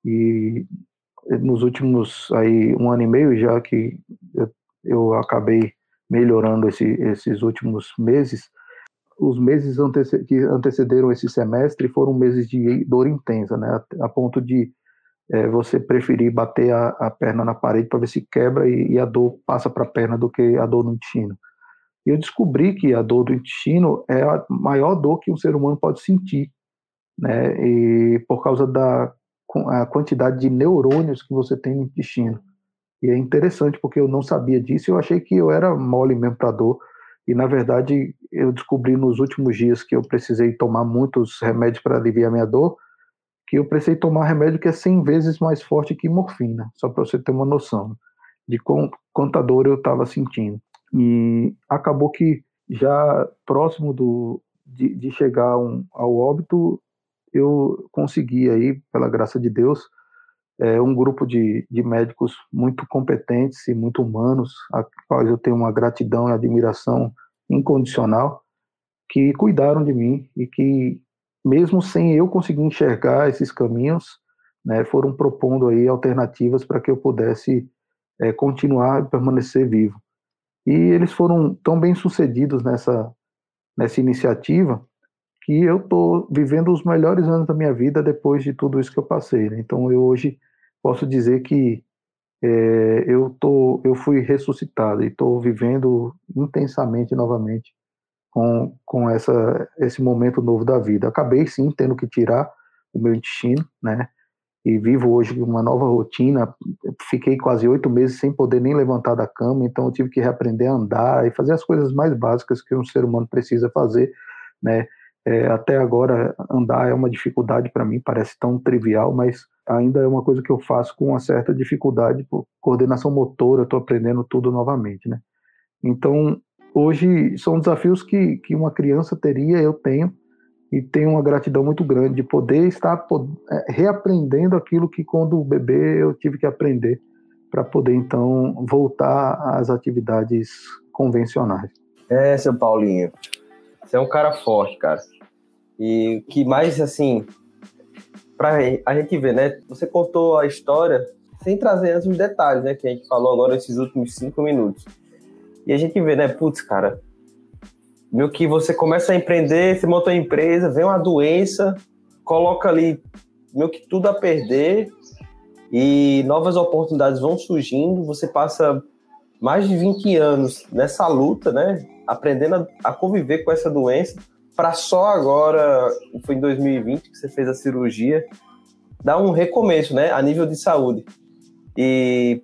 E nos últimos aí um ano e meio já que eu, eu acabei melhorando esse, esses últimos meses, os meses que antecederam esse semestre foram meses de dor intensa, né? A, a ponto de é, você preferir bater a, a perna na parede para ver se quebra e, e a dor passa para a perna do que a dor no intestino. E eu descobri que a dor do intestino é a maior dor que um ser humano pode sentir, né? E por causa da a quantidade de neurônios que você tem no intestino. E é interessante porque eu não sabia disso, eu achei que eu era mole mesmo para dor. E na verdade, eu descobri nos últimos dias que eu precisei tomar muitos remédios para aliviar minha dor, que eu precisei tomar remédio que é 100 vezes mais forte que morfina, só para você ter uma noção de quanta dor eu estava sentindo. E acabou que já próximo do, de, de chegar um, ao óbito, eu consegui aí, pela graça de Deus, é, um grupo de, de médicos muito competentes e muito humanos, a quais eu tenho uma gratidão e admiração incondicional, que cuidaram de mim e que, mesmo sem eu conseguir enxergar esses caminhos, né, foram propondo aí alternativas para que eu pudesse é, continuar e permanecer vivo. E eles foram tão bem sucedidos nessa, nessa iniciativa que eu estou vivendo os melhores anos da minha vida depois de tudo isso que eu passei. Né? Então eu hoje posso dizer que é, eu tô, eu fui ressuscitado e estou vivendo intensamente novamente com, com essa, esse momento novo da vida. Acabei sim tendo que tirar o meu intestino, né? E vivo hoje uma nova rotina. Fiquei quase oito meses sem poder nem levantar da cama, então eu tive que reaprender a andar e fazer as coisas mais básicas que um ser humano precisa fazer, né? É, até agora, andar é uma dificuldade para mim, parece tão trivial, mas ainda é uma coisa que eu faço com uma certa dificuldade, por coordenação motora, estou aprendendo tudo novamente, né? Então, hoje são desafios que, que uma criança teria, eu tenho, e tenho uma gratidão muito grande de poder estar é, reaprendendo aquilo que quando bebê eu tive que aprender para poder então voltar às atividades convencionais. É, seu Paulinho, você é um cara forte, cara. E que mais, assim, pra a gente ver, né? Você contou a história sem trazer antes os detalhes, né? Que a gente falou agora nesses últimos cinco minutos. E a gente vê, né? Putz, cara, meio que você começa a empreender, você monta uma empresa, vem uma doença, coloca ali meio que tudo a perder e novas oportunidades vão surgindo, você passa mais de 20 anos nessa luta, né? Aprendendo a, a conviver com essa doença para só agora, foi em 2020 que você fez a cirurgia, dar um recomeço, né, a nível de saúde. E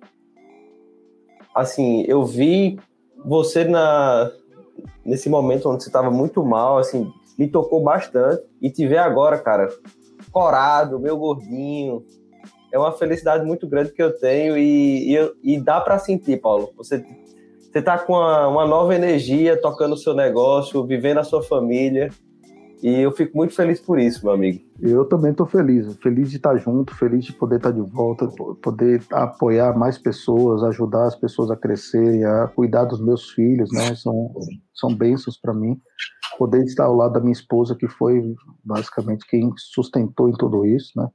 assim, eu vi você na nesse momento onde você estava muito mal, assim, me tocou bastante e te ver agora, cara, corado, meu gordinho, é uma felicidade muito grande que eu tenho e, e, e dá para sentir, Paulo. Você você está com uma, uma, nova energia, tocando o seu negócio, vivendo a sua família. E eu fico muito feliz por isso, meu amigo. Eu também estou feliz, feliz de estar junto, feliz de poder estar de volta, poder apoiar mais pessoas, ajudar as pessoas a crescerem, a cuidar dos meus filhos, né? São, são bênçãos para mim. Poder estar ao lado da minha esposa, que foi basicamente quem sustentou em tudo isso, né?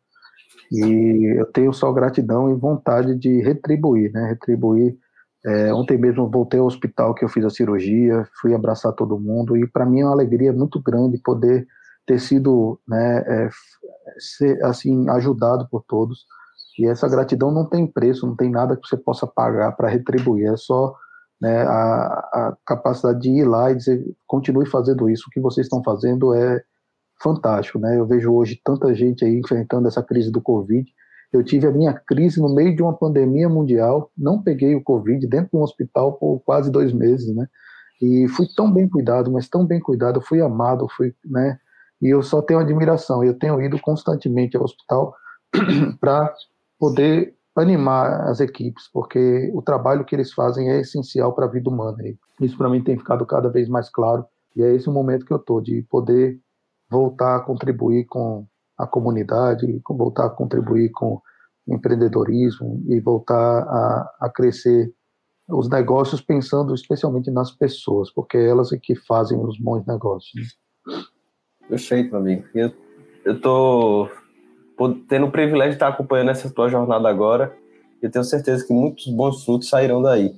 E eu tenho só gratidão e vontade de retribuir, né? Retribuir é, ontem mesmo voltei ao hospital que eu fiz a cirurgia, fui abraçar todo mundo e para mim é uma alegria muito grande poder ter sido, né, é, ser, assim, ajudado por todos. E essa gratidão não tem preço, não tem nada que você possa pagar para retribuir, é só né, a, a, capacidade de ir lá e dizer, continue fazendo isso, o que vocês estão fazendo é fantástico, né? Eu vejo hoje tanta gente aí enfrentando essa crise do Covid, eu tive a minha crise no meio de uma pandemia mundial, não peguei o Covid dentro de um hospital por quase dois meses, né? E fui tão bem cuidado, mas tão bem cuidado, fui amado, fui, né? E eu só tenho admiração. Eu tenho ido constantemente ao hospital para poder animar as equipes, porque o trabalho que eles fazem é essencial para a vida humana. Isso para mim tem ficado cada vez mais claro e é esse o momento que eu estou de poder voltar a contribuir com a comunidade, voltar a contribuir com empreendedorismo e voltar a, a crescer os negócios pensando especialmente nas pessoas, porque é elas é que fazem os bons negócios. Né? Perfeito, amigo. Eu, tô tendo o privilégio de estar acompanhando essa tua jornada agora. Eu tenho certeza que muitos bons frutos sairão daí.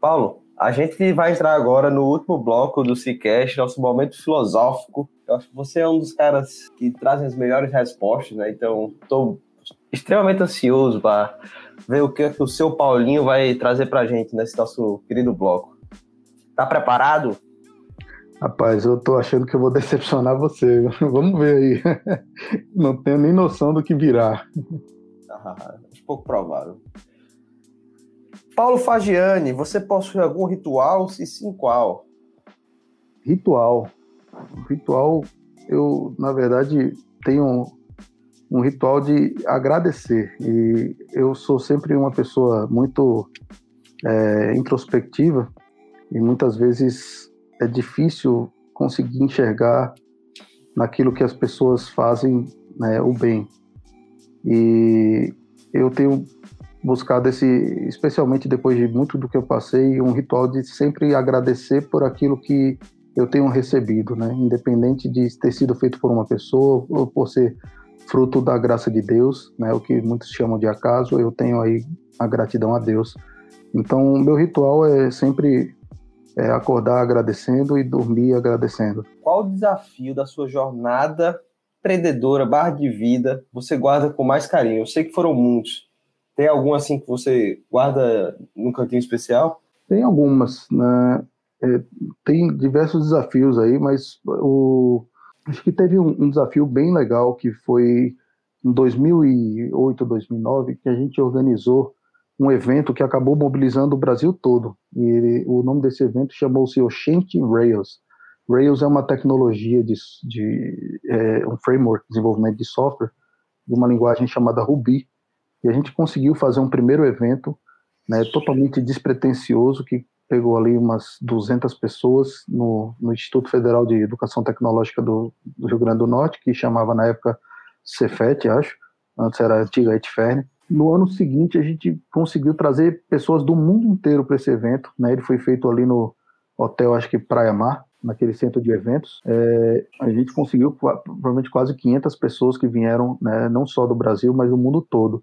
Paulo, a gente vai entrar agora no último bloco do Cicast, nosso momento filosófico. Eu acho que você é um dos caras que trazem as melhores respostas, né? Então, estou extremamente ansioso para ver o que, que o seu Paulinho vai trazer para a gente nesse nosso querido bloco. Tá preparado? Rapaz, eu tô achando que eu vou decepcionar você. Vamos ver aí. Não tenho nem noção do que virá. Ah, pouco provável. Paulo Fagiani, você possui algum ritual? Se sim, qual? Ritual. Ritual, eu, na verdade, tenho um ritual de agradecer. E eu sou sempre uma pessoa muito é, introspectiva e muitas vezes é difícil conseguir enxergar naquilo que as pessoas fazem né, o bem. E eu tenho buscado esse, especialmente depois de muito do que eu passei, um ritual de sempre agradecer por aquilo que eu tenho recebido, né? Independente de ter sido feito por uma pessoa ou por ser fruto da graça de Deus, né? O que muitos chamam de acaso, eu tenho aí a gratidão a Deus. Então, meu ritual é sempre é acordar agradecendo e dormir agradecendo. Qual o desafio da sua jornada empreendedora, barra de vida, você guarda com mais carinho? Eu sei que foram muitos. Tem algum assim que você guarda num cantinho especial? Tem algumas, né? É, tem diversos desafios aí, mas o, acho que teve um, um, desafio bem legal que foi em 2008, 2009, que a gente organizou um evento que acabou mobilizando o Brasil todo. E ele, o nome desse evento chamou-se Oshente Rails. Rails é uma tecnologia de, de é, um framework de desenvolvimento de software de uma linguagem chamada Ruby. E a gente conseguiu fazer um primeiro evento né, totalmente despretensioso que pegou ali umas 200 pessoas no, no Instituto Federal de Educação Tecnológica do, do, Rio Grande do Norte, que chamava na época Cefet, acho, antes era antiga Etferne no ano seguinte a gente conseguiu trazer pessoas do mundo inteiro para esse evento, né? Ele foi feito ali no hotel, acho que Praia Mar, naquele centro de eventos. É, a gente conseguiu provavelmente quase 500 pessoas que vieram, né, não só do Brasil, mas do mundo todo.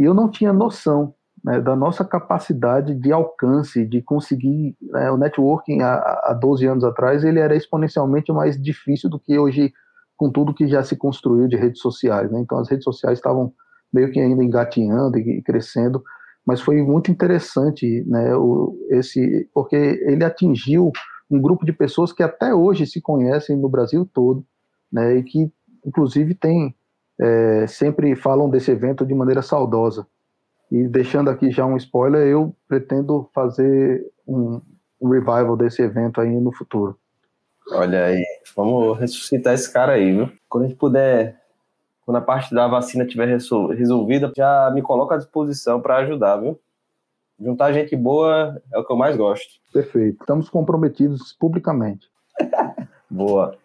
E eu não tinha noção né, da nossa capacidade de alcance, de conseguir. Né, o networking há, há 12 anos atrás ele era exponencialmente mais difícil do que hoje, com tudo que já se construiu de redes sociais. Né? Então as redes sociais estavam meio que ainda engatinhando e crescendo, mas foi muito interessante, né, o, esse, porque ele atingiu um grupo de pessoas que até hoje se conhecem no Brasil todo, né, e que inclusive tem é, sempre falam desse evento de maneira saudosa. E deixando aqui já um spoiler, eu pretendo fazer um, um revival desse evento aí no futuro. Olha aí, vamos ressuscitar esse cara aí, viu? Quando a gente puder quando a parte da vacina estiver resolvida, já me coloco à disposição para ajudar, viu? Juntar gente boa é o que eu mais gosto. Perfeito. Estamos comprometidos publicamente. boa.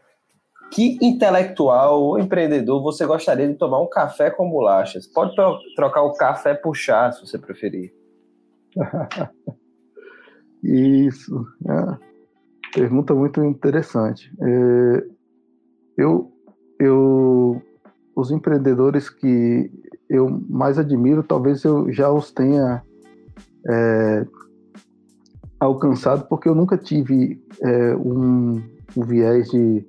Que intelectual ou empreendedor você gostaria de tomar um café com bolachas? Pode trocar o café por chá, se você preferir. Isso. É. Pergunta muito interessante. É, eu, eu os empreendedores que eu mais admiro, talvez eu já os tenha é, alcançado, porque eu nunca tive é, um, um, viés de,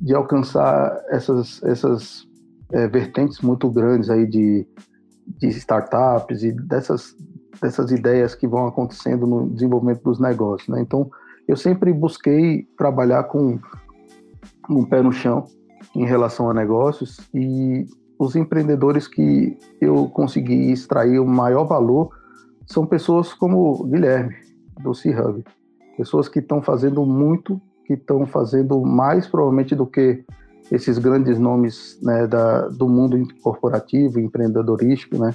de alcançar essas, essas é, vertentes muito grandes aí de, de startups e dessas, dessas ideias que vão acontecendo no desenvolvimento dos negócios. Né? Então, eu sempre busquei trabalhar com um pé no chão, em relação a negócios e os empreendedores que eu consegui extrair o maior valor são pessoas como o Guilherme, do C-Hub. Pessoas que estão fazendo muito, que estão fazendo mais provavelmente do que esses grandes nomes né, da, do mundo corporativo, empreendedorístico, né?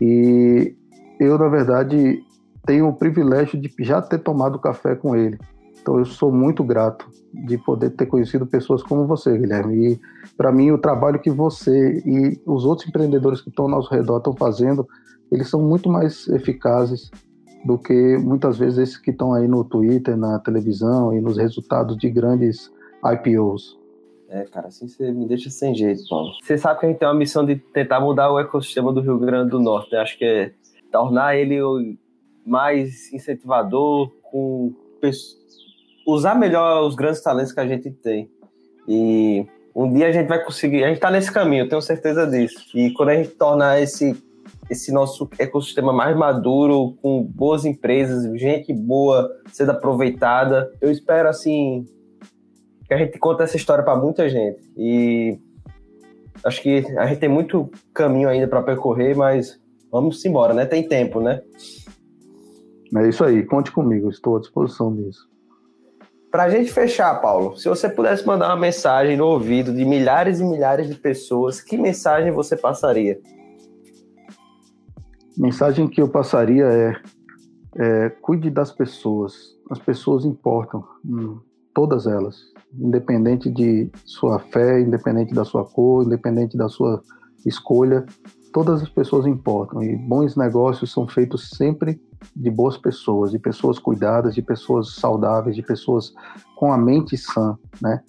E eu, na verdade, tenho o privilégio de já ter tomado café com ele. Então, eu sou muito grato de poder ter conhecido pessoas como você, Guilherme. E, para mim, o trabalho que você e os outros empreendedores que estão ao nosso redor estão fazendo, eles são muito mais eficazes do que muitas vezes esses que estão aí no Twitter, na televisão e nos resultados de grandes IPOs. É, cara, assim você me deixa sem jeito, Paulo. Você sabe que a gente tem uma missão de tentar mudar o ecossistema do Rio Grande do Norte, né? Acho que é tornar ele mais incentivador, com usar melhor os grandes talentos que a gente tem. E um dia a gente vai conseguir, a gente está nesse caminho, tenho certeza disso. E quando a gente tornar esse esse nosso ecossistema mais maduro, com boas empresas, gente boa sendo aproveitada. Eu espero, assim, que a gente conte essa história para muita gente. E acho que a gente tem muito caminho ainda para percorrer, mas vamos embora, né? Tem tempo, né? É isso aí, conte comigo, estou à disposição disso. Para a gente fechar, Paulo, se você pudesse mandar uma mensagem no ouvido de milhares e milhares de pessoas, que mensagem você passaria? Mensagem que eu passaria é, é, cuide das pessoas. As pessoas importam, hum, todas elas, independente de sua fé, independente da sua cor, independente da sua escolha, todas as pessoas importam. E bons negócios são feitos sempre de boas pessoas, de pessoas cuidadas, de pessoas saudáveis, de pessoas com a mente sã, né?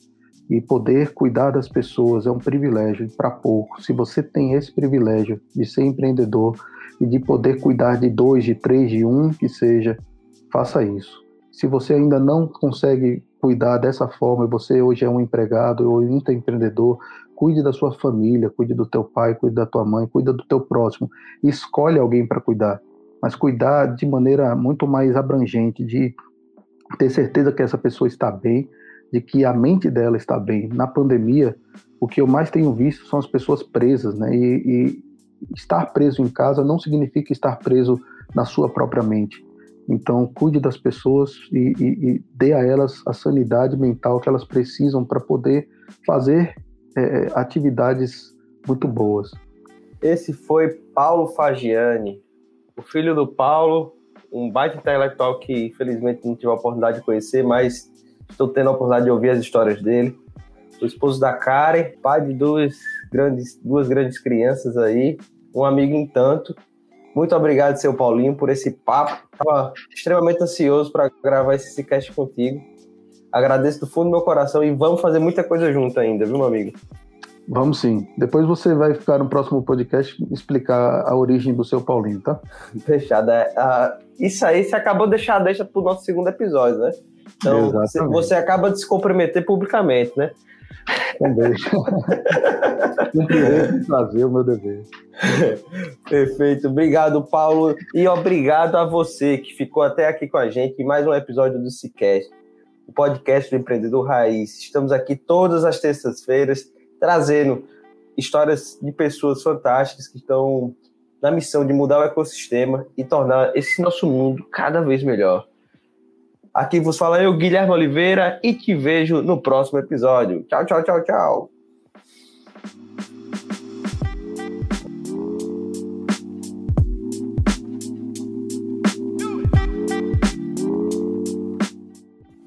E poder cuidar das pessoas é um privilégio para pouco. Se você tem esse privilégio de ser empreendedor, e de poder cuidar de dois, de três, de um que seja, faça isso. Se você ainda não consegue cuidar dessa forma, você hoje é um empregado ou um empreendedor, cuide da sua família, cuide do teu pai, cuide da tua mãe, cuide do teu próximo. Escolhe alguém para cuidar, mas cuidar de maneira muito mais abrangente, de ter certeza que essa pessoa está bem, de que a mente dela está bem. Na pandemia, o que eu mais tenho visto são as pessoas presas, né? E estar preso em casa não significa estar preso na sua própria mente. Então, cuide das pessoas e, e, e dê a elas a sanidade mental que elas precisam para poder fazer é, atividades muito boas. Esse foi Paulo Fagiani, o filho do Paulo, um baita intelectual que infelizmente não tive a oportunidade de conhecer, mas estou tendo a oportunidade de ouvir as histórias dele. Esposo da Karen, pai de duas grandes, duas grandes crianças aí, um amigo em tanto. Muito obrigado, seu Paulinho, por esse papo. Estava extremamente ansioso para gravar esse cast contigo. Agradeço do fundo do meu coração e vamos fazer muita coisa junto ainda, viu, meu amigo? Vamos sim. Depois você vai ficar no próximo podcast explicar a origem do seu Paulinho, tá? Fechado. É, uh, isso aí você acabou de deixar deixa para o nosso segundo episódio, né? Então você, você acaba de se comprometer publicamente, né? Também. Cumprirei fazer o meu dever. Perfeito. Obrigado, Paulo. E obrigado a você que ficou até aqui com a gente em mais um episódio do Cicast, o podcast do Empreendedor Raiz. Estamos aqui todas as terças-feiras trazendo histórias de pessoas fantásticas que estão na missão de mudar o ecossistema e tornar esse nosso mundo cada vez melhor. Aqui vos fala eu, Guilherme Oliveira, e te vejo no próximo episódio. Tchau, tchau, tchau, tchau.